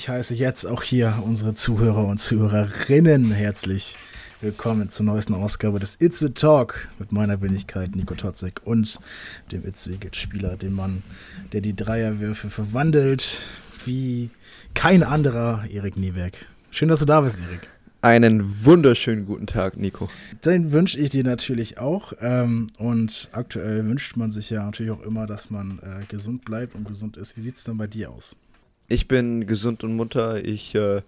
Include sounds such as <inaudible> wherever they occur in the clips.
Ich heiße jetzt auch hier unsere Zuhörer und Zuhörerinnen herzlich willkommen zur neuesten Ausgabe des It's a Talk mit meiner Wenigkeit Nico Totzek und dem It's Spieler, dem Mann, der die Dreierwürfe verwandelt wie kein anderer, Erik Nieberg. Schön, dass du da bist, Erik. Einen wunderschönen guten Tag, Nico. Den wünsche ich dir natürlich auch. Ähm, und aktuell wünscht man sich ja natürlich auch immer, dass man äh, gesund bleibt und gesund ist. Wie sieht es dann bei dir aus? Ich bin gesund und munter. Ich äh,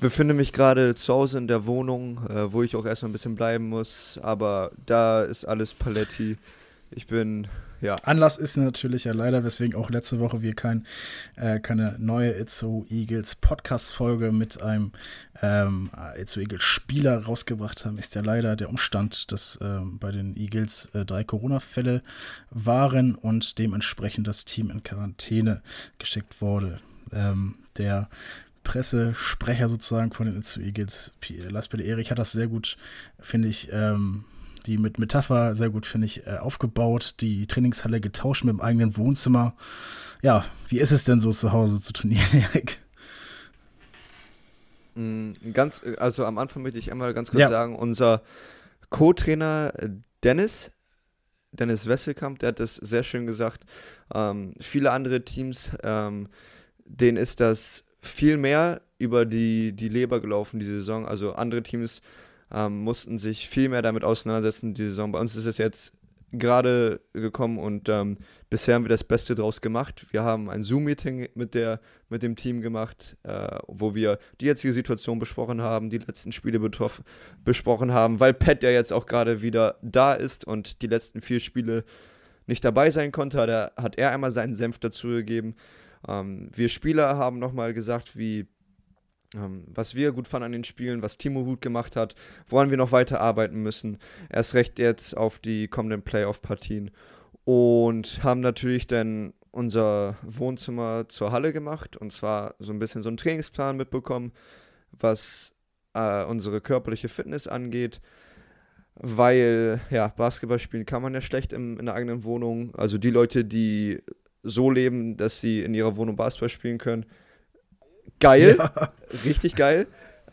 befinde mich gerade zu Hause in der Wohnung, äh, wo ich auch erstmal ein bisschen bleiben muss. Aber da ist alles Paletti. Ich bin, ja. Anlass ist natürlich ja leider, weswegen auch letzte Woche wir kein, äh, keine neue Itzo Eagles Podcast-Folge mit einem ähm, Itzo Eagles Spieler rausgebracht haben, ist ja leider der Umstand, dass ähm, bei den Eagles äh, drei Corona-Fälle waren und dementsprechend das Team in Quarantäne geschickt wurde. Ähm, der Pressesprecher sozusagen von den Itzo Eagles, Lars Peter Erich, hat das sehr gut, finde ich, ähm, die mit Metapher sehr gut, finde ich, äh, aufgebaut. Die Trainingshalle getauscht mit dem eigenen Wohnzimmer. Ja, wie ist es denn so zu Hause zu trainieren, <laughs> Erik? Mm, ganz, also am Anfang möchte ich einmal ganz kurz ja. sagen, unser Co-Trainer äh, Dennis, Dennis Wesselkamp, der hat das sehr schön gesagt. Ähm, viele andere Teams, ähm, denen ist das viel mehr über die, die Leber gelaufen, diese Saison. Also andere Teams ähm, mussten sich viel mehr damit auseinandersetzen, die Saison. Bei uns ist es jetzt gerade gekommen und ähm, bisher haben wir das Beste draus gemacht. Wir haben ein Zoom-Meeting mit, mit dem Team gemacht, äh, wo wir die jetzige Situation besprochen haben, die letzten Spiele besprochen haben, weil Pat ja jetzt auch gerade wieder da ist und die letzten vier Spiele nicht dabei sein konnte, hat er, hat er einmal seinen Senf dazugegeben. Ähm, wir Spieler haben nochmal gesagt, wie ähm, was wir gut fanden an den Spielen, was Timo gut gemacht hat, woran wir noch weiter arbeiten müssen. Erst recht jetzt auf die kommenden Playoff-Partien. Und haben natürlich dann unser Wohnzimmer zur Halle gemacht und zwar so ein bisschen so einen Trainingsplan mitbekommen, was äh, unsere körperliche Fitness angeht. Weil, ja, Basketball spielen kann man ja schlecht im, in der eigenen Wohnung. Also die Leute, die so leben, dass sie in ihrer Wohnung Basketball spielen können, geil, ja. richtig geil.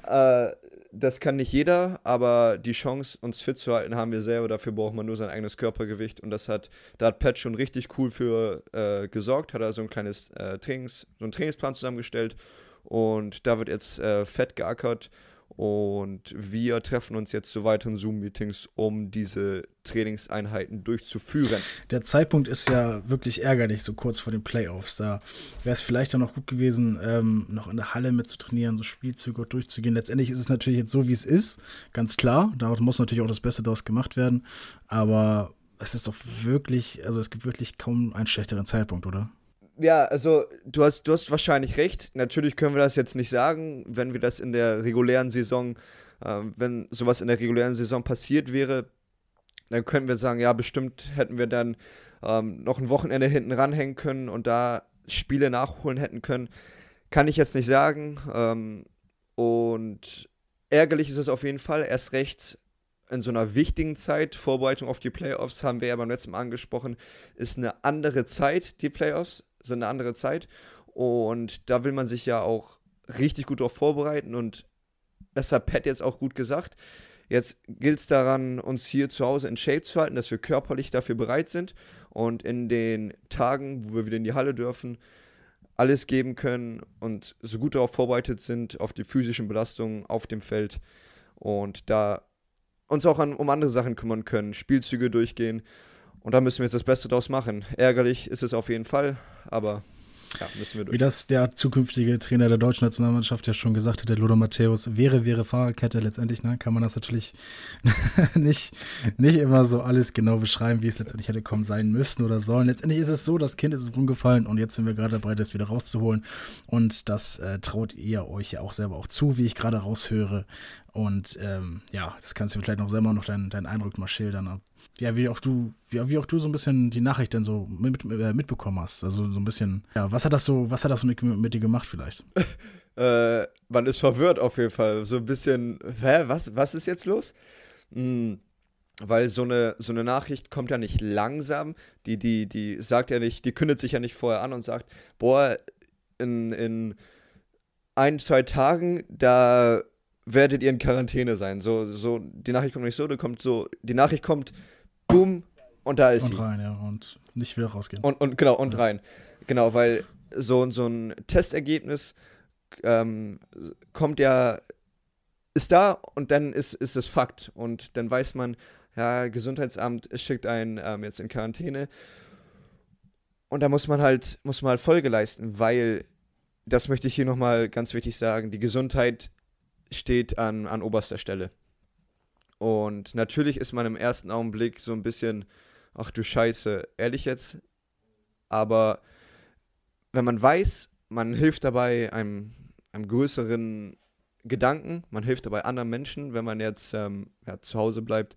Äh, das kann nicht jeder, aber die Chance, uns fit zu halten, haben wir selber. Dafür braucht man nur sein eigenes Körpergewicht. Und das hat, da hat Pat schon richtig cool für äh, gesorgt, hat er so ein kleines äh, Trainings, so einen Trainingsplan zusammengestellt. Und da wird jetzt äh, fett geackert. Und wir treffen uns jetzt zu weiteren Zoom-Meetings, um diese Trainingseinheiten durchzuführen. Der Zeitpunkt ist ja wirklich ärgerlich, so kurz vor den Playoffs. Da wäre es vielleicht auch noch gut gewesen, ähm, noch in der Halle mitzutrainieren, so Spielzüge durchzugehen. Letztendlich ist es natürlich jetzt so, wie es ist, ganz klar. Da muss natürlich auch das Beste daraus gemacht werden. Aber es ist doch wirklich, also es gibt wirklich kaum einen schlechteren Zeitpunkt, oder? Ja, also du hast, du hast wahrscheinlich recht. Natürlich können wir das jetzt nicht sagen, wenn wir das in der regulären Saison, äh, wenn sowas in der regulären Saison passiert wäre, dann könnten wir sagen, ja, bestimmt hätten wir dann ähm, noch ein Wochenende hinten ranhängen können und da Spiele nachholen hätten können. Kann ich jetzt nicht sagen. Ähm, und ärgerlich ist es auf jeden Fall. Erst recht in so einer wichtigen Zeit, Vorbereitung auf die Playoffs, haben wir ja beim letzten Mal angesprochen, ist eine andere Zeit, die Playoffs sind eine andere Zeit. Und da will man sich ja auch richtig gut darauf vorbereiten. Und das hat Pat jetzt auch gut gesagt. Jetzt gilt es daran, uns hier zu Hause in Shape zu halten, dass wir körperlich dafür bereit sind und in den Tagen, wo wir wieder in die Halle dürfen, alles geben können und so gut darauf vorbereitet sind, auf die physischen Belastungen auf dem Feld und da uns auch an, um andere Sachen kümmern können, Spielzüge durchgehen und da müssen wir jetzt das Beste draus machen. Ärgerlich ist es auf jeden Fall, aber ja, müssen wir durch. Wie das der zukünftige Trainer der deutschen Nationalmannschaft ja schon gesagt hat, der Lothar Matthäus, wäre, wäre Fahrerkette letztendlich, ne, kann man das natürlich <laughs> nicht, nicht immer so alles genau beschreiben, wie es letztendlich hätte kommen sein müssen oder sollen. Letztendlich ist es so, das Kind ist rumgefallen und jetzt sind wir gerade dabei, das wieder rauszuholen. Und das äh, traut ihr euch ja auch selber auch zu, wie ich gerade raushöre. Und ähm, ja, das kannst du vielleicht noch selber noch deinen, deinen Eindruck mal schildern, ja, wie auch du, wie, wie, auch du so ein bisschen die Nachricht denn so mit, äh, mitbekommen hast. Also so ein bisschen, ja, was hat das so, was hat das mit, mit dir gemacht vielleicht? <laughs> äh, man ist verwirrt auf jeden Fall. So ein bisschen, hä, was, was ist jetzt los? Hm, weil so eine, so eine Nachricht kommt ja nicht langsam. Die, die, die sagt ja nicht, die kündet sich ja nicht vorher an und sagt, boah, in, in ein, zwei Tagen, da werdet ihr in Quarantäne sein. So, so, die Nachricht kommt nicht so, da kommt so, die Nachricht kommt, boom, und da ist und sie. Und rein, ja, und nicht wieder rausgehen. Und, und genau, und ja. rein. Genau, weil so, so ein Testergebnis ähm, kommt ja, ist da und dann ist, ist es Fakt. Und dann weiß man, ja, Gesundheitsamt schickt einen ähm, jetzt in Quarantäne. Und da muss man halt, muss man halt Folge leisten, weil, das möchte ich hier nochmal ganz wichtig sagen, die Gesundheit steht an, an oberster Stelle. Und natürlich ist man im ersten Augenblick so ein bisschen, ach du Scheiße, ehrlich jetzt. Aber wenn man weiß, man hilft dabei einem, einem größeren Gedanken, man hilft dabei anderen Menschen, wenn man jetzt ähm, ja, zu Hause bleibt,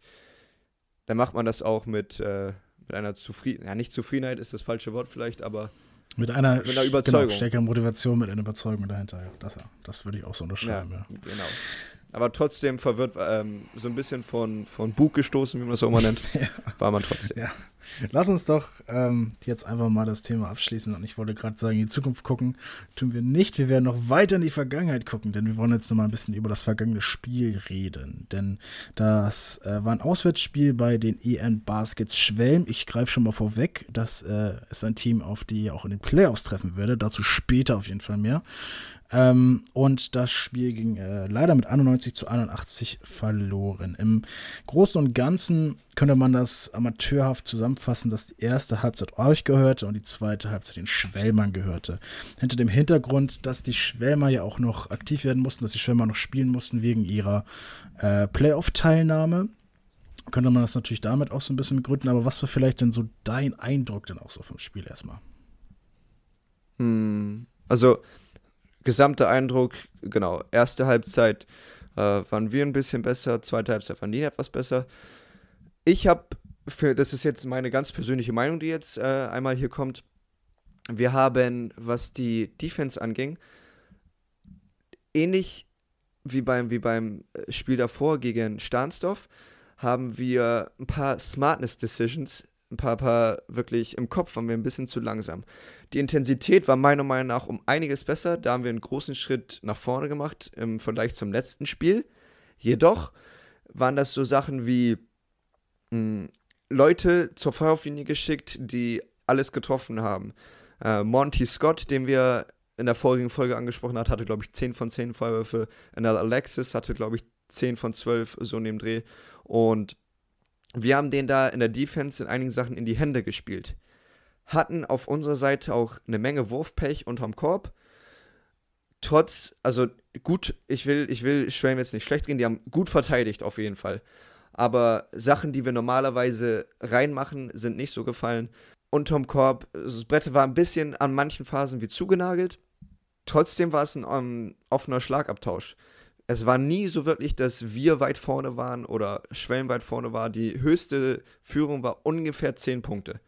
dann macht man das auch mit, äh, mit einer Zufriedenheit, ja nicht Zufriedenheit ist das falsche Wort vielleicht, aber mit einer, mit einer Überzeugung. Genau, stärkeren Motivation, mit einer Überzeugung dahinter. Ja, das, das würde ich auch so unterschreiben. Ja, ja. Genau aber trotzdem verwirrt, ähm, so ein bisschen von, von Bug gestoßen, wie man das auch immer nennt, <laughs> ja. war man trotzdem. Ja. Lass uns doch ähm, jetzt einfach mal das Thema abschließen. Und ich wollte gerade sagen, in die Zukunft gucken, tun wir nicht. Wir werden noch weiter in die Vergangenheit gucken, denn wir wollen jetzt noch mal ein bisschen über das vergangene Spiel reden. Denn das äh, war ein Auswärtsspiel bei den EN Baskets Schwelm. Ich greife schon mal vorweg. Das äh, ist ein Team, auf die ich auch in den Playoffs treffen werde. Dazu später auf jeden Fall mehr. Ähm, und das Spiel ging äh, leider mit 91 zu 81 verloren. Im Großen und Ganzen könnte man das amateurhaft zusammenfassen, dass die erste Halbzeit euch gehörte und die zweite Halbzeit den Schwellmann gehörte. Hinter dem Hintergrund, dass die Schwelmer ja auch noch aktiv werden mussten, dass die Schwelmer noch spielen mussten wegen ihrer äh, Playoff-Teilnahme könnte man das natürlich damit auch so ein bisschen begründen, aber was war vielleicht denn so dein Eindruck denn auch so vom Spiel erstmal? Hm, also gesamter Eindruck, genau, erste Halbzeit äh, waren wir ein bisschen besser, zweite Halbzeit waren die etwas besser. Ich habe, das ist jetzt meine ganz persönliche Meinung, die jetzt äh, einmal hier kommt, wir haben, was die Defense anging, ähnlich wie beim, wie beim äh, Spiel davor gegen Stahnsdorf, haben wir ein paar Smartness Decisions ein paar, paar wirklich im Kopf waren wir ein bisschen zu langsam. Die Intensität war meiner Meinung nach um einiges besser. Da haben wir einen großen Schritt nach vorne gemacht im Vergleich zum letzten Spiel. Jedoch waren das so Sachen wie mh, hm, Leute zur Feuerauflinie geschickt, die alles getroffen haben. Äh, Monty Scott, den wir in der vorigen Folge angesprochen hat, hatte, glaube ich, 10 von 10 Feuerwürfe. NL Alexis hatte, glaube ich, 10 von 12 so in dem Dreh. Und wir haben den da in der Defense in einigen Sachen in die Hände gespielt. Hatten auf unserer Seite auch eine Menge Wurfpech unterm Korb. Trotz, also gut, ich will, ich will Schwelm jetzt nicht schlecht reden, die haben gut verteidigt auf jeden Fall. Aber Sachen, die wir normalerweise reinmachen, sind nicht so gefallen. Unterm Korb, das Brett war ein bisschen an manchen Phasen wie zugenagelt. Trotzdem war es ein um, ähm, offener Schlagabtausch es war nie so wirklich, dass wir weit vorne waren oder Schwellen weit vorne war. Die höchste Führung war ungefähr 10 Punkte.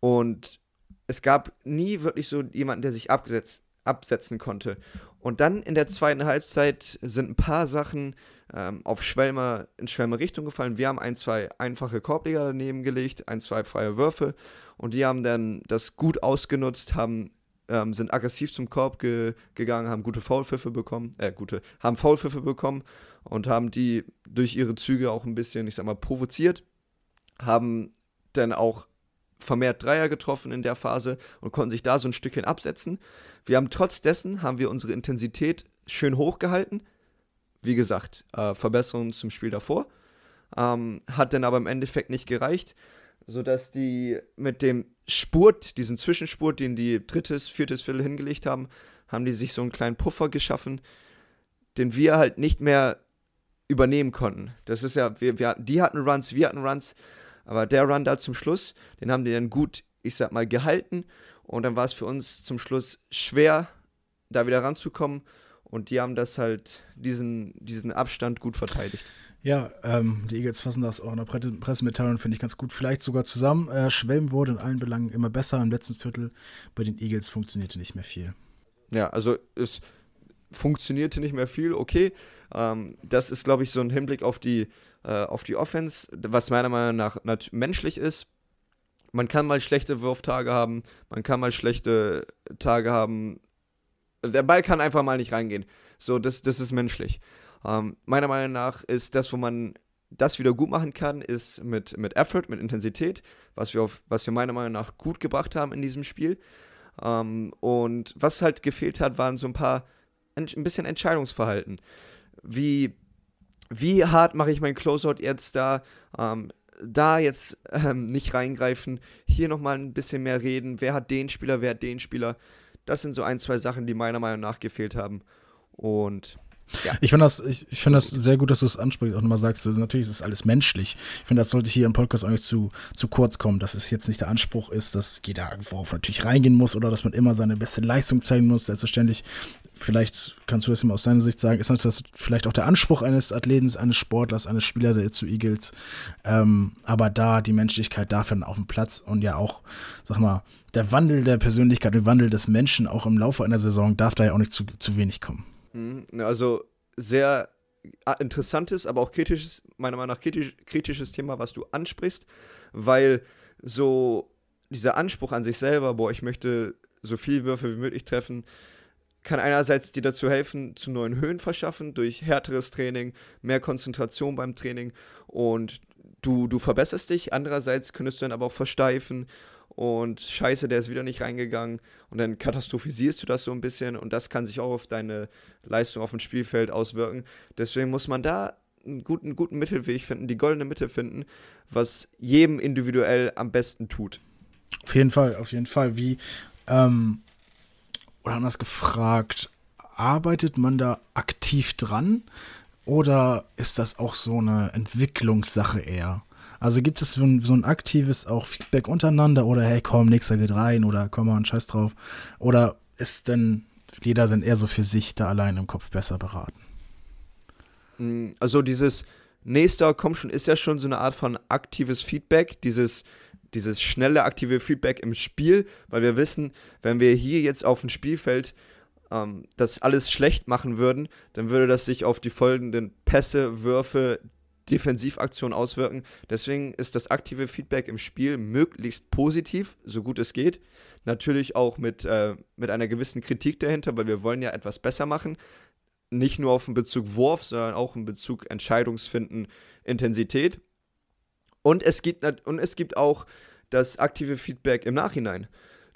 Und es gab nie wirklich so jemanden, der sich abgesetzt, absetzen konnte. Und dann in der zweiten Halbzeit sind ein paar Sachen ähm, auf Schwelmer, in Schwelmer Richtung gefallen. Wir haben ein, zwei einfache Korbleger daneben gelegt, ein, zwei freie Würfe. Und die haben dann das gut ausgenutzt, haben ähm, sind aggressiv zum Korb ge gegangen, haben gute Foulpfiffe bekommen, äh, gute, haben Foulpfiffe bekommen und haben die durch ihre Züge auch ein bisschen, ich sag mal, provoziert, haben dann auch vermehrt Dreier getroffen in der Phase und konnten sich da so ein Stückchen absetzen. Wir haben trotz dessen, haben wir unsere Intensität schön hochgehalten. Wie gesagt, äh, Verbesserungen zum Spiel davor. Ähm, hat dann aber im Endeffekt nicht gereicht sodass die mit dem Spurt, diesen Zwischenspurt, den die drittes, viertes Viertel hingelegt haben, haben die sich so einen kleinen Puffer geschaffen, den wir halt nicht mehr übernehmen konnten. Das ist ja, wir, wir, die hatten Runs, wir hatten Runs, aber der Run da zum Schluss, den haben die dann gut, ich sag mal, gehalten und dann war es für uns zum Schluss schwer, da wieder ranzukommen und die haben das halt, diesen, diesen Abstand gut verteidigt. Ja, ähm, die Eagles fassen das auch in der Pre Pressemitteilung, finde ich ganz gut. Vielleicht sogar zusammen. Äh, Schwelm wurde in allen Belangen immer besser. Im letzten Viertel bei den Eagles funktionierte nicht mehr viel. Ja, also es funktionierte nicht mehr viel, okay. Ähm, das ist, glaube ich, so ein Hinblick auf die, äh, auf die Offense, was meiner Meinung nach menschlich ist. Man kann mal schlechte Wurftage haben, man kann mal schlechte Tage haben, Der Ball kann einfach mal nicht reingehen. So, das, das ist menschlich. Ähm, meiner Meinung nach ist das, wo man das wieder gut machen kann, ist mit, mit Effort, mit Intensität, was wir, auf, was wir meiner Meinung nach gut gebracht haben in diesem Spiel. Ähm, und was halt gefehlt hat, waren so ein paar, ein bisschen Entscheidungsverhalten. Wie, wie hart mache ich mein Closeout jetzt da? Ähm, da jetzt ähm, nicht reingreifen, hier nochmal ein bisschen mehr reden, wer hat den Spieler, wer hat den Spieler. Das sind so ein, zwei Sachen, die meiner Meinung nach gefehlt haben. Und ja. Ich finde das, ich, ich find das sehr gut, dass du es ansprichst, auch nochmal sagst, natürlich ist es alles menschlich. Ich finde, das sollte hier im Podcast nicht zu, zu kurz kommen, dass es jetzt nicht der Anspruch ist, dass jeder irgendwo natürlich reingehen muss oder dass man immer seine beste Leistung zeigen muss, selbstverständlich. Vielleicht kannst du das mal aus deiner Sicht sagen, ist das vielleicht auch der Anspruch eines Athleten, eines Sportlers, eines Spielers der zu Eagles. Ähm, aber da die Menschlichkeit dafür auf dem Platz und ja auch, sag mal, der Wandel der Persönlichkeit, der Wandel des Menschen auch im Laufe einer Saison darf da ja auch nicht zu, zu wenig kommen. Mhm. Also sehr interessantes, aber auch kritisches, meiner Meinung nach kritisch, kritisches Thema, was du ansprichst, weil so dieser Anspruch an sich selber, boah, ich möchte so viel Würfe wie möglich treffen, kann einerseits dir dazu helfen, zu neuen Höhen verschaffen durch härteres Training, mehr Konzentration beim Training und du, du verbesserst dich. Andererseits könntest du dann aber auch versteifen und scheiße, der ist wieder nicht reingegangen und dann katastrophisierst du das so ein bisschen und das kann sich auch auf deine Leistung auf dem Spielfeld auswirken. Deswegen muss man da einen guten, guten Mittelweg finden, die goldene Mitte finden, was jedem individuell am besten tut. Auf jeden Fall, auf jeden Fall. Wie, ähm, oder anders gefragt, arbeitet man da aktiv dran oder ist das auch so eine Entwicklungssache eher? Also gibt es so ein, so ein aktives auch Feedback untereinander oder hey, komm, nächster geht rein oder komm mal, scheiß drauf. Oder ist denn jeder dann eher so für sich da allein im Kopf besser beraten? Mm, also dieses nächster, komm schon, ist ja schon so eine Art von aktives Feedback, dieses dieses schnelle aktive Feedback im Spiel, weil wir wissen, wenn wir hier jetzt auf dem Spielfeld ähm, das alles schlecht machen würden, dann würde das sich auf die folgenden Pässe, Würfe, Defensivaktion auswirken. Deswegen ist das aktive Feedback im Spiel möglichst positiv, so gut es geht. Natürlich auch mit, äh, mit einer gewissen Kritik dahinter, weil wir wollen ja etwas besser machen. Nicht nur auf den Bezug Wurf, sondern auch in Bezug Entscheidungsfinden, Intensität. Und es gibt, und es gibt auch das aktive Feedback im Nachhinein.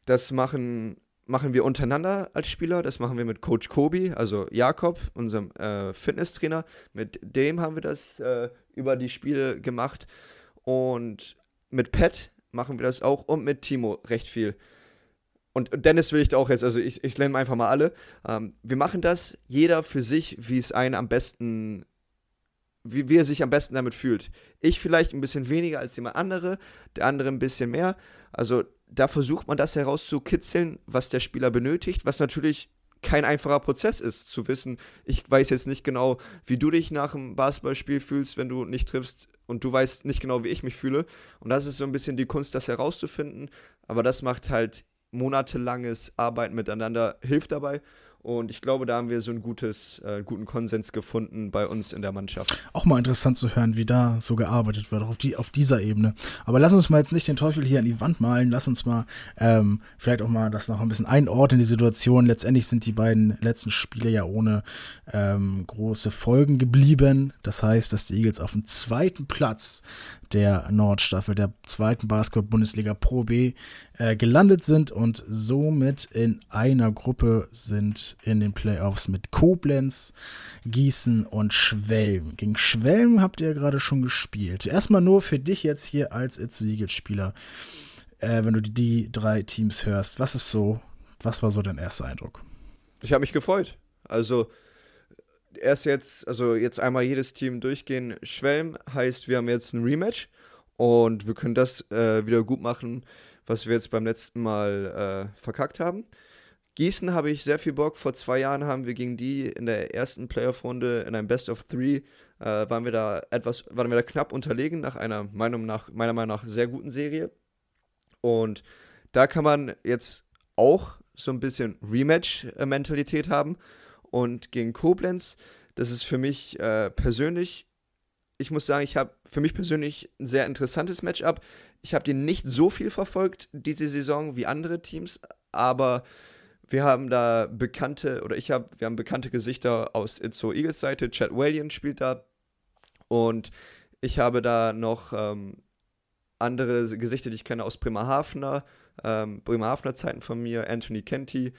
Das machen machen wir untereinander als Spieler. Das machen wir mit Coach Kobi, also Jakob, unserem äh, Fitnesstrainer. Mit dem haben wir das äh, über die Spiele gemacht. Und mit Pat machen wir das auch und mit Timo recht viel. Und Dennis will ich da auch jetzt, also ich, ich nenne einfach mal alle. Ähm, wir machen das jeder für sich, wie es einen am besten, wie, wie er sich am besten damit fühlt. Ich vielleicht ein bisschen weniger als jemand andere, der andere ein bisschen mehr. Also da versucht man das herauszukitzeln, was der Spieler benötigt, was natürlich kein einfacher Prozess ist, zu wissen, ich weiß jetzt nicht genau, wie du dich nach einem Basketballspiel fühlst, wenn du nicht triffst und du weißt nicht genau, wie ich mich fühle. Und das ist so ein bisschen die Kunst, das herauszufinden. Aber das macht halt monatelanges Arbeiten miteinander, hilft dabei. Und ich glaube, da haben wir so einen gutes, äh, guten Konsens gefunden bei uns in der Mannschaft. Auch mal interessant zu hören, wie da so gearbeitet wird, auf, die, auf dieser Ebene. Aber lass uns mal jetzt nicht den Teufel hier an die Wand malen. Lass uns mal ähm, vielleicht auch mal das noch ein bisschen einordnen, die Situation. Letztendlich sind die beiden letzten Spiele ja ohne ähm, große Folgen geblieben. Das heißt, dass die Eagles auf dem zweiten Platz der Nordstaffel der zweiten Basketball-Bundesliga Pro B äh, gelandet sind und somit in einer Gruppe sind in den Playoffs mit Koblenz, Gießen und Schwelm. Gegen Schwelm habt ihr gerade schon gespielt. Erstmal nur für dich jetzt hier als It's Eagles-Spieler, äh, wenn du die drei Teams hörst. Was ist so, was war so dein erster Eindruck? Ich habe mich gefreut. Also erst jetzt, also jetzt einmal jedes Team durchgehen. Schwelm heißt, wir haben jetzt ein Rematch und wir können das äh, wieder gut machen, was wir jetzt beim letzten Mal äh, verkackt haben. Gießen habe ich sehr viel Bock. Vor zwei Jahren haben wir gegen die in der ersten Playoff-Runde in einem Best of Three äh, waren wir da etwas, waren wir da knapp unterlegen nach einer Meinung nach, meiner Meinung nach sehr guten Serie. Und da kann man jetzt auch so ein bisschen Rematch-Mentalität haben und gegen Koblenz. Das ist für mich äh, persönlich, ich muss sagen, ich habe für mich persönlich ein sehr interessantes Matchup. Ich habe den nicht so viel verfolgt diese Saison wie andere Teams, aber Wir haben da bekannte, oder ich habe, wir haben bekannte Gesichter aus It's Eagles Seite. Chad Walian spielt da. Und ich habe da noch ähm, andere Gesichter, die ich kenne aus Bremerhavener, ähm, Bremerhavener Zeiten von mir, Anthony Kenty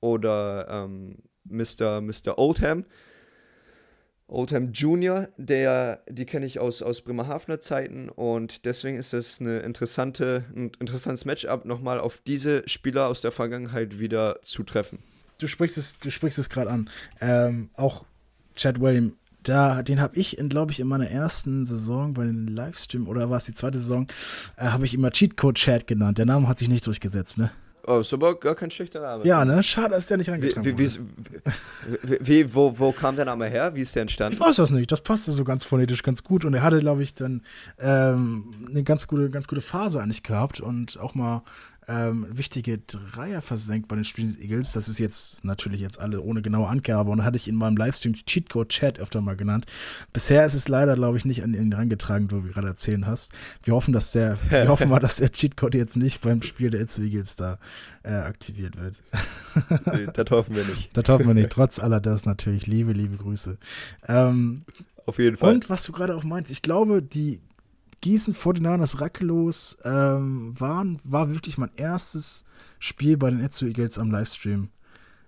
oder ähm, Mr. Mr. Oldham. Oldham Junior, der, die kenne ich aus, aus Bremerhavener Zeiten und deswegen ist das eine interessante, ein interessantes Matchup, nochmal auf diese Spieler aus der Vergangenheit wieder zu treffen. Du sprichst es, du sprichst es gerade an. Ähm, auch Chad William, da, den habe ich, glaube ich, in meiner ersten Saison bei den Livestream oder war es die zweite Saison, äh, habe ich immer Cheatcode Chat genannt. Der Name hat sich nicht durchgesetzt, ne? Oh, ist aber gar kein schlechter Name. Ja, ne? Schade, dass der nicht reingetragen wie, wie, wie, wie, wo, wo kam der Name her? Wie ist der entstanden? Ich weiß das nicht. Das passte so ganz phonetisch ganz gut. Und er hatte, glaube ich, dann ähm, eine ganz gute, ganz gute Phase eigentlich gehabt und auch mal ähm, wichtige Dreier versenkt bei den Spielen Eagles. Das ist jetzt natürlich jetzt alle ohne genaue Angabe und hatte ich in meinem Livestream Cheatcode Chat öfter mal genannt. Bisher ist es leider, glaube ich, nicht an ihn rangetragen, wo du gerade erzählen hast. Wir hoffen, dass der, <laughs> wir hoffen mal, dass der Cheatcode jetzt nicht beim Spiel der It's Eagles da äh, aktiviert wird. <laughs> nee, das hoffen wir nicht. Das hoffen wir nicht. Trotz aller das natürlich. Liebe, liebe Grüße. Ähm, Auf jeden Fall. Und was du gerade auch meinst, ich glaube, die Gießen 49ers Rackelos ähm, waren, war wirklich mein erstes Spiel bei den Etsu Eagles am Livestream.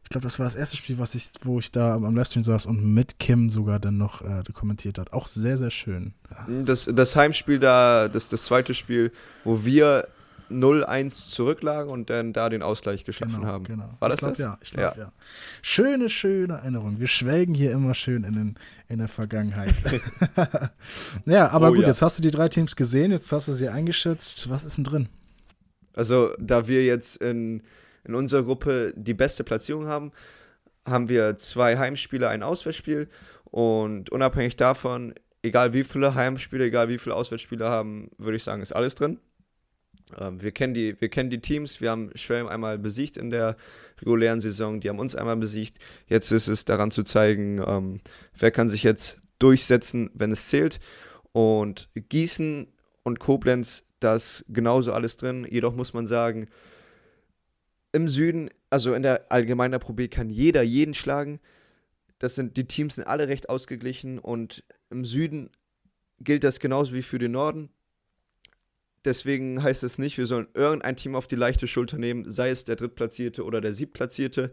Ich glaube, das war das erste Spiel, was ich, wo ich da am Livestream saß und mit Kim sogar dann noch äh, kommentiert hat. Auch sehr, sehr schön. Das, das Heimspiel da, das, das zweite Spiel, wo wir 0-1 zurücklagen und dann da den Ausgleich geschaffen genau, haben. Genau. War das ich glaub, das? Ja, ich glaube, ja. ja. Schöne, schöne Erinnerung. Wir schwelgen hier immer schön in, den, in der Vergangenheit. <laughs> ja, aber oh, gut, ja. jetzt hast du die drei Teams gesehen, jetzt hast du sie eingeschätzt. Was ist denn drin? Also, da wir jetzt in, in unserer Gruppe die beste Platzierung haben, haben wir zwei Heimspiele, ein Auswärtsspiel und unabhängig davon, egal wie viele Heimspiele, egal wie viele Auswärtsspiele haben, würde ich sagen, ist alles drin. Ähm, wir, kennen die, wir kennen die Teams, wir haben Schwelm einmal besiegt in der regulären Saison, die haben uns einmal besiegt. Jetzt ist es daran zu zeigen, ähm, wer kann sich jetzt durchsetzen, wenn es zählt. Und Gießen und Koblenz, da ist genauso alles drin. Jedoch muss man sagen, im Süden, also in der allgemeinen Pro B, kann jeder jeden schlagen. Das sind, die Teams sind alle recht ausgeglichen und im Süden gilt das genauso wie für den Norden. Deswegen heißt es nicht, wir sollen irgendein Team auf die leichte Schulter nehmen, sei es der Drittplatzierte oder der Siebtplatzierte.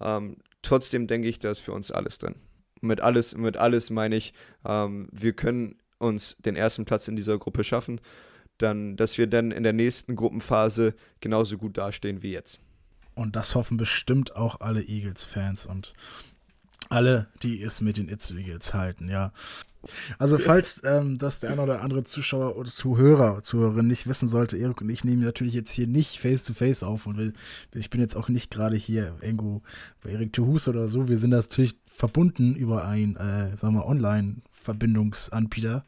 Ähm, trotzdem denke ich, da ist für uns alles drin. Mit alles, mit alles meine ich, ähm, wir können uns den ersten Platz in dieser Gruppe schaffen, dann, dass wir dann in der nächsten Gruppenphase genauso gut dastehen wie jetzt. Und das hoffen bestimmt auch alle Eagles-Fans und alle, die es mit den It's Eagles halten, ja. Also falls ähm, das der ein oder andere Zuschauer oder Zuhörer, Zuhörerin nicht wissen sollte, Erik und ich nehmen natürlich jetzt hier nicht face-to-face -face auf und will, ich bin jetzt auch nicht gerade hier irgendwo bei Erik Tuhus oder so. Wir sind natürlich verbunden über ein, äh, sagen wir, Online-Verbindungsanbieter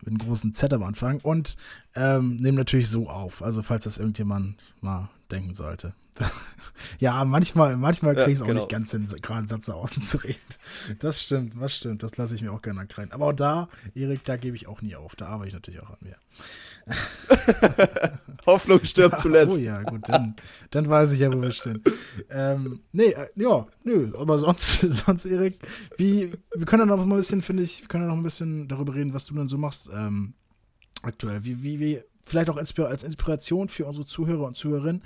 mit einem großen Z am Anfang und ähm, nehmen natürlich so auf. Also falls das irgendjemand mal denken sollte. <laughs> ja, manchmal, manchmal kriege ich es auch genau. nicht ganz hin, gerade einen Satz nach außen zu reden. Das stimmt, das stimmt. Das lasse ich mir auch gerne ankreiden. Aber auch da, Erik, da gebe ich auch nie auf. Da arbeite ich natürlich auch an mir. <laughs> Hoffnung stirbt <laughs> zuletzt. Oh ja, gut, dann, dann weiß ich ja, wo wir stehen. Ähm, nee, äh, ja, nö, aber sonst, sonst, Erik, wie, wir können dann noch mal ein bisschen, finde ich, wir können noch ein bisschen darüber reden, was du dann so machst ähm, aktuell. Wie, wie, wie vielleicht auch als Inspiration für unsere Zuhörer und Zuhörerinnen.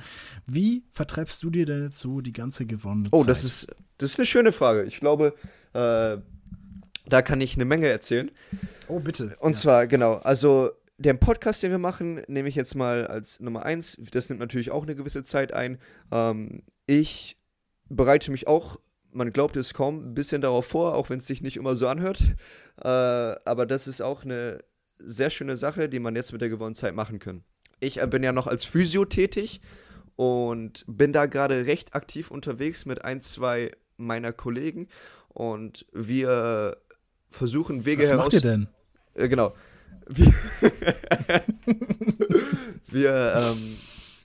Wie vertreibst du dir denn jetzt so die ganze gewonnene oh, Zeit? Oh, das ist, das ist eine schöne Frage. Ich glaube, äh, da kann ich eine Menge erzählen. Oh, bitte. Und ja. zwar, genau, also den Podcast, den wir machen, nehme ich jetzt mal als Nummer eins. Das nimmt natürlich auch eine gewisse Zeit ein. Ähm, ich bereite mich auch, man glaubt es kaum, ein bisschen darauf vor, auch wenn es sich nicht immer so anhört. Äh, aber das ist auch eine sehr schöne Sache, die man jetzt mit der gewonnenen Zeit machen kann. Ich äh, bin ja noch als Physio tätig und bin da gerade recht aktiv unterwegs mit ein, zwei meiner Kollegen und wir versuchen Wege heraus. Was macht ihr denn? Äh, genau. Wir, <laughs> wir ähm,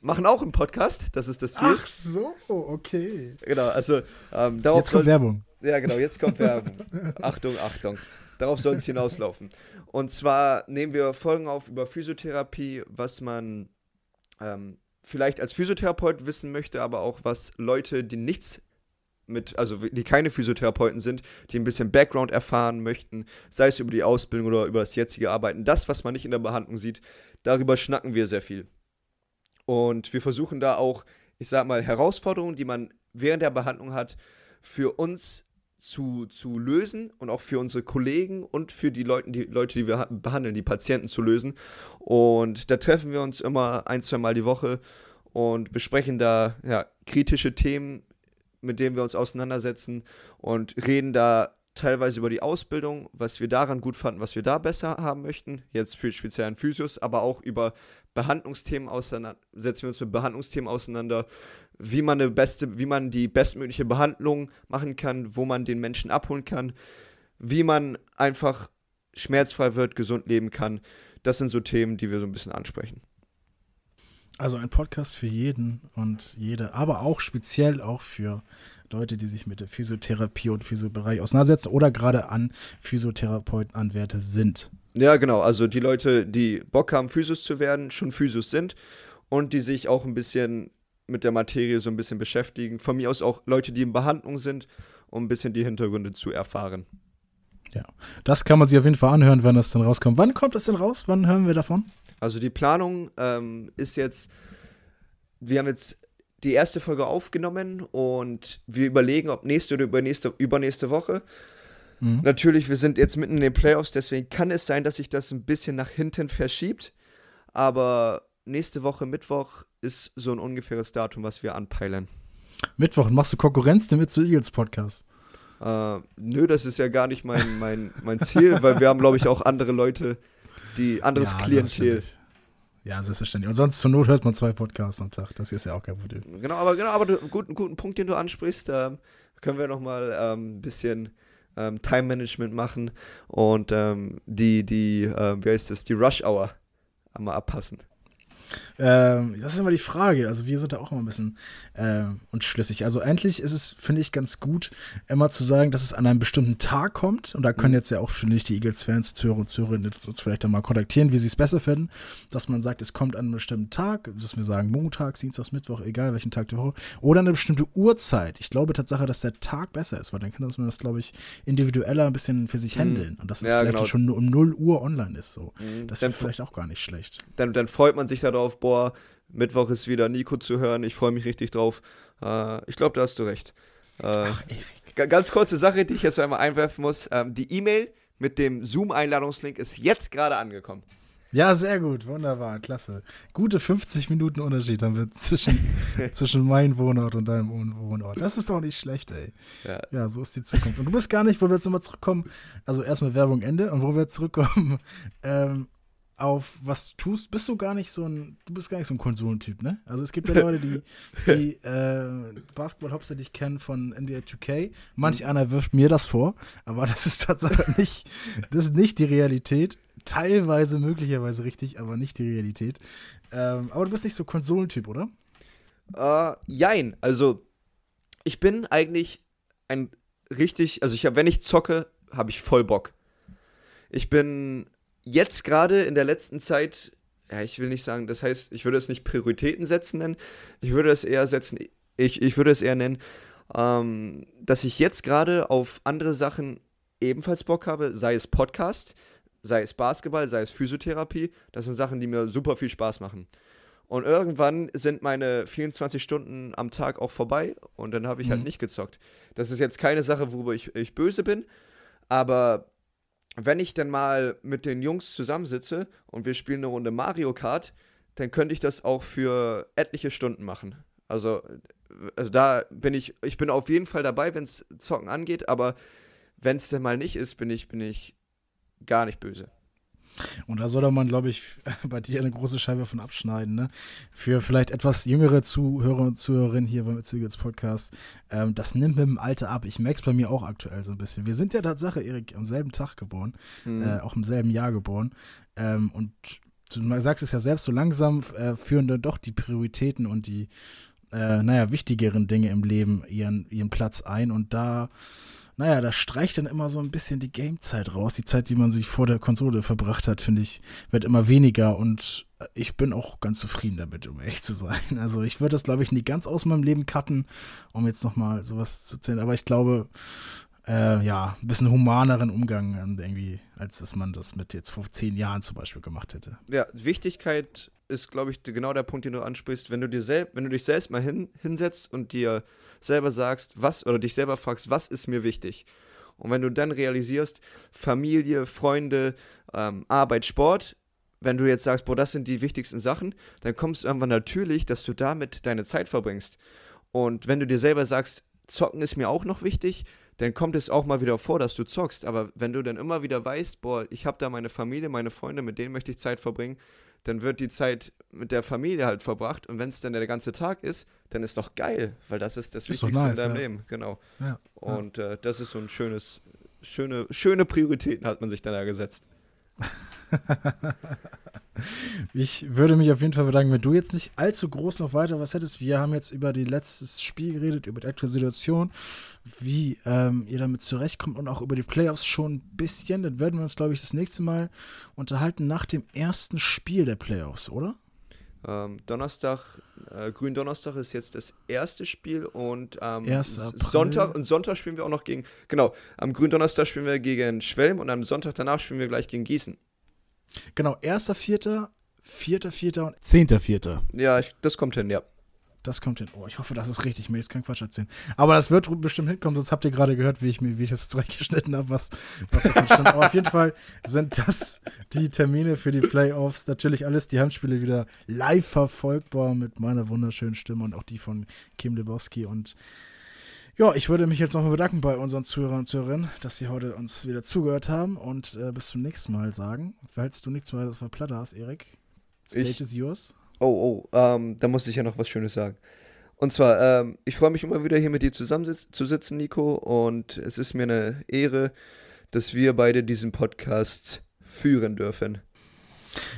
machen auch einen Podcast, das ist das Ziel. Ach so, okay. Genau, also ähm, darauf Jetzt kommt Werbung. Ja, genau, jetzt kommt Werbung. Achtung, Achtung. Darauf soll es hinauslaufen. Und zwar nehmen wir Folgen auf über Physiotherapie, was man ähm, vielleicht als Physiotherapeut wissen möchte, aber auch was Leute, die nichts mit, also die keine Physiotherapeuten sind, die ein bisschen Background erfahren möchten, sei es über die Ausbildung oder über das jetzige Arbeiten, das, was man nicht in der Behandlung sieht, darüber schnacken wir sehr viel. Und wir versuchen da auch, ich sag mal, Herausforderungen, die man während der Behandlung hat, für uns zu, zu lösen und auch für unsere Kollegen und für die Leute, die Leute, die wir behandeln, die Patienten zu lösen. Und da treffen wir uns immer ein, zwei Mal die Woche und besprechen da ja, kritische Themen, mit denen wir uns auseinandersetzen und reden da teilweise über die Ausbildung, was wir daran gut fanden, was wir da besser haben möchten, jetzt für speziell an Physios, aber auch über Behandlungsthemen auseinander, setzen wir uns mit Behandlungsthemen auseinander, wie man eine beste, wie man die bestmögliche Behandlung machen kann, wo man den Menschen abholen kann, wie man einfach schmerzfrei wird, gesund leben kann. Das sind so Themen, die wir so ein bisschen ansprechen. Also ein Podcast für jeden und jede, aber auch speziell auch für Leute, die sich mit der Physiotherapie und Physiobereich auseinandersetzen oder gerade an Physiotherapeutenanwärter sind. Ja, genau. Also die Leute, die Bock haben, Physios zu werden, schon Physios sind und die sich auch ein bisschen mit der Materie so ein bisschen beschäftigen. Von mir aus auch Leute, die in Behandlung sind, um ein bisschen die Hintergründe zu erfahren. Ja, das kann man sich auf jeden Fall anhören, wenn das dann rauskommt. Wann kommt das denn raus? Wann hören wir davon? Also die Planung ähm, ist jetzt, wir haben jetzt die erste Folge aufgenommen und wir überlegen, ob nächste oder übernächste, übernächste Woche. Mhm. Natürlich, wir sind jetzt mitten in den Playoffs, deswegen kann es sein, dass sich das ein bisschen nach hinten verschiebt. Aber nächste Woche Mittwoch ist so ein ungefähres Datum, was wir anpeilen. Mittwoch, machst du Konkurrenz damit zu Eagles Podcast? Äh, nö, das ist ja gar nicht mein, mein, mein Ziel, weil wir haben, glaube ich, auch andere Leute, die anderes ja, Klientel. Ja, selbstverständlich. Und sonst zur Not hört man zwei Podcasts am Tag. Das ist ja auch kein Problem. Genau, aber genau, aber einen guten, guten Punkt, den du ansprichst, ähm, können wir noch mal ähm, ein bisschen ähm, Time Management machen und ähm, die, die, äh, wie heißt das, die Rush Hour einmal abpassen. Ähm, das ist immer die Frage. Also wir sind da auch immer ein bisschen äh, unschlüssig. Also endlich ist es, finde ich, ganz gut, immer zu sagen, dass es an einem bestimmten Tag kommt. Und da können mhm. jetzt ja auch, finde ich, die Eagles-Fans, Zuhörer und Zuhörerinnen uns vielleicht einmal kontaktieren, wie sie es besser finden. Dass man sagt, es kommt an einem bestimmten Tag, dass wir sagen Montag, Dienstag, Mittwoch, egal welchen Tag der Woche. Oder eine bestimmte Uhrzeit. Ich glaube Tatsache, dass der Tag besser ist, weil dann kann man das, glaube ich, individueller ein bisschen für sich mhm. handeln. Und dass es ja, vielleicht genau. schon um 0 Uhr online ist. So. Mhm. Das wäre vielleicht auch gar nicht schlecht. Dann, dann freut man sich darauf, boah, Mittwoch ist wieder Nico zu hören. Ich freue mich richtig drauf. Äh, ich glaube, da hast du recht. Äh, Ach, Erik. Ganz kurze Sache, die ich jetzt einmal einwerfen muss. Ähm, die E-Mail mit dem Zoom-Einladungslink ist jetzt gerade angekommen. Ja, sehr gut, wunderbar, klasse. Gute 50 Minuten Unterschied haben wir zwischen, <laughs> zwischen meinem Wohnort und deinem Wohnort. Das ist doch nicht schlecht, ey. Ja. ja. so ist die Zukunft. Und du bist gar nicht, wo wir jetzt nochmal zurückkommen, also erstmal Werbung Ende und wo wir zurückkommen, ähm, auf was du tust, bist du gar nicht so ein, du bist gar nicht so ein Konsolentyp, ne? Also es gibt ja <laughs> Leute, die, die äh, Basketball hauptsächlich kennen von NBA 2K. Manch mhm. einer wirft mir das vor, aber das ist tatsächlich nicht, das ist nicht die Realität. Teilweise möglicherweise richtig, aber nicht die Realität. Ähm, aber du bist nicht so Konsolentyp, oder? Äh, jein. Also ich bin eigentlich ein richtig, also ich habe, wenn ich zocke, habe ich voll Bock. Ich bin jetzt gerade in der letzten Zeit, ja, ich will nicht sagen, das heißt, ich würde es nicht Prioritäten setzen nennen, ich würde es eher setzen, ich, ich würde es eher nennen, ähm, dass ich jetzt gerade auf andere Sachen ebenfalls Bock habe, sei es Podcast, sei es Basketball, sei es Physiotherapie, das sind Sachen, die mir super viel Spaß machen. Und irgendwann sind meine 24 Stunden am Tag auch vorbei und dann habe ich halt mhm. halt nicht gezockt. Das ist jetzt keine Sache, worüber ich, ich böse bin, aber wenn ich dann mal mit den Jungs zusammensitze und wir spielen eine Runde Mario Kart, dann könnte ich das auch für etliche Stunden machen. Also, also da bin ich, ich bin auf jeden Fall dabei, wenn es Zocken angeht, aber wenn es denn mal nicht ist, bin ich, bin ich gar nicht böse. Und da sollte man, glaube ich, <laughs> bei dir eine große Scheibe von abschneiden. Ne? Für vielleicht etwas jüngere Zuhörer und Zuhörerinnen hier beim Zügels Podcast. Ähm, das nimmt mit dem Alter ab. Ich merke es bei mir auch aktuell so ein bisschen. Wir sind ja Tatsache, Erik, am selben Tag geboren, mhm. äh, auch im selben Jahr geboren. Ähm, und du sagst es ja selbst, so langsam äh, führen dann doch die Prioritäten und die, äh, naja, wichtigeren Dinge im Leben ihren, ihren Platz ein. Und da naja, da streicht dann immer so ein bisschen die Gamezeit raus. Die Zeit, die man sich vor der Konsole verbracht hat, finde ich, wird immer weniger und ich bin auch ganz zufrieden damit, um ehrlich zu sein. <laughs> Also ich würde das, glaube ich, nie ganz aus meinem Leben cutten, um jetzt nochmal sowas zu zählen. Aber ich glaube, äh, ja, ein bisschen humaneren Umgang irgendwie, als dass man das mit jetzt vor zehn Jahren zum Beispiel gemacht hätte. Ja, Wichtigkeit ist, glaube ich, genau der Punkt, den du ansprichst. Wenn du dir selbst, wenn du dich selbst mal hin, hinsetzt und dir selber sagst, was, oder dich selber fragst, was ist mir wichtig? Und wenn du dann realisierst, Familie, Freunde, ähm, Arbeit, Sport, wenn du jetzt sagst, boah, das sind die wichtigsten Sachen, dann kommst du irgendwann natürlich, dass du damit deine Zeit verbringst. Und wenn du dir selber sagst, zocken ist mir auch noch wichtig, dann kommt es auch mal wieder vor, dass du zockst. Aber wenn du dann immer wieder weißt, boah, ich habe da meine Familie, meine Freunde, mit denen möchte ich Zeit verbringen, dann wird die Zeit mit der Familie halt verbracht. Und wenn es dann der ganze Tag ist, dann ist doch geil, weil das ist das ist Wichtigste nice, in deinem ja. Leben. Genau. Ja, und ja. Äh, das ist so ein schönes, schöne, schöne Prioritäten hat man sich dann da gesetzt. <laughs> ich würde mich auf jeden Fall bedanken, wenn du jetzt nicht allzu groß noch weiter was hättest. Wir haben jetzt über die letztes Spiel geredet, über die aktuelle Situation, wie ähm, ihr damit zurechtkommt und auch über die Playoffs schon ein bisschen. Dann würden wir uns, glaube ich, das nächste Mal unterhalten nach dem ersten Spiel der Playoffs, oder? Ähm, Donnerstag, äh, Gründonnerstag ist jetzt das erste Spiel und am ähm, Sonntag und Sonntag spielen wir auch noch gegen, genau, am Gründonnerstag spielen wir gegen Schwelm und am Sonntag danach spielen wir gleich gegen Gießen. Genau, 1.4., 4.4. und 10.4. Ja, ich, das kommt hin, ja. Das kommt hin. Oh, ich hoffe, das ist richtig. Ich will jetzt keinen Quatsch erzählen. Aber das wird bestimmt hinkommen, sonst habt ihr gerade gehört, wie ich mir, wie ich das zurechtgeschnitten habe, was, was da stand. Aber auf jeden Fall sind das die Termine für die Playoffs. Natürlich alles die Handspiele wieder live verfolgbar mit meiner wunderschönen Stimme und auch die von Kim Lebowski. Und ja, ich würde mich jetzt nochmal bedanken bei unseren Zuhörern und Zuhörerinnen, dass sie heute uns wieder zugehört haben und äh, bis zum nächsten Mal sagen. Falls du nichts mehr auf der Platte hast, Erik, stage ich, is yours. Oh, oh, ähm, da muss ich ja noch was Schönes sagen. Und zwar, ähm, ich freue mich immer wieder hier mit dir zusammen zu sitzen, Nico. Und es ist mir eine Ehre, dass wir beide diesen Podcast führen dürfen.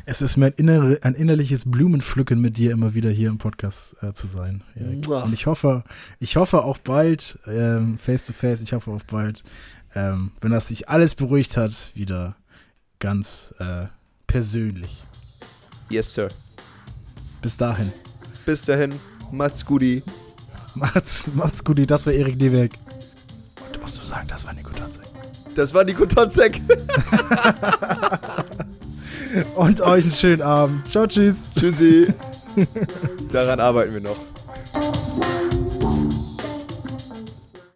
Es ist mir ein, innere, ein innerliches Blumenpflücken mit dir immer wieder hier im Podcast äh, zu sein. Und ich hoffe, ich hoffe auch bald, ähm, face to face, ich hoffe auch bald, ähm, wenn das sich alles beruhigt hat, wieder ganz äh, persönlich. Yes, Sir. Bis dahin. Bis dahin. Macht's guti. Macht's, macht's guti. Das war Erik Newerk. Und du musst du sagen, das war Nico Tonzek. Das war Nico Tonzek. <laughs> Und euch einen schönen Abend. Ciao, tschüss. Tschüssi. Daran arbeiten wir noch.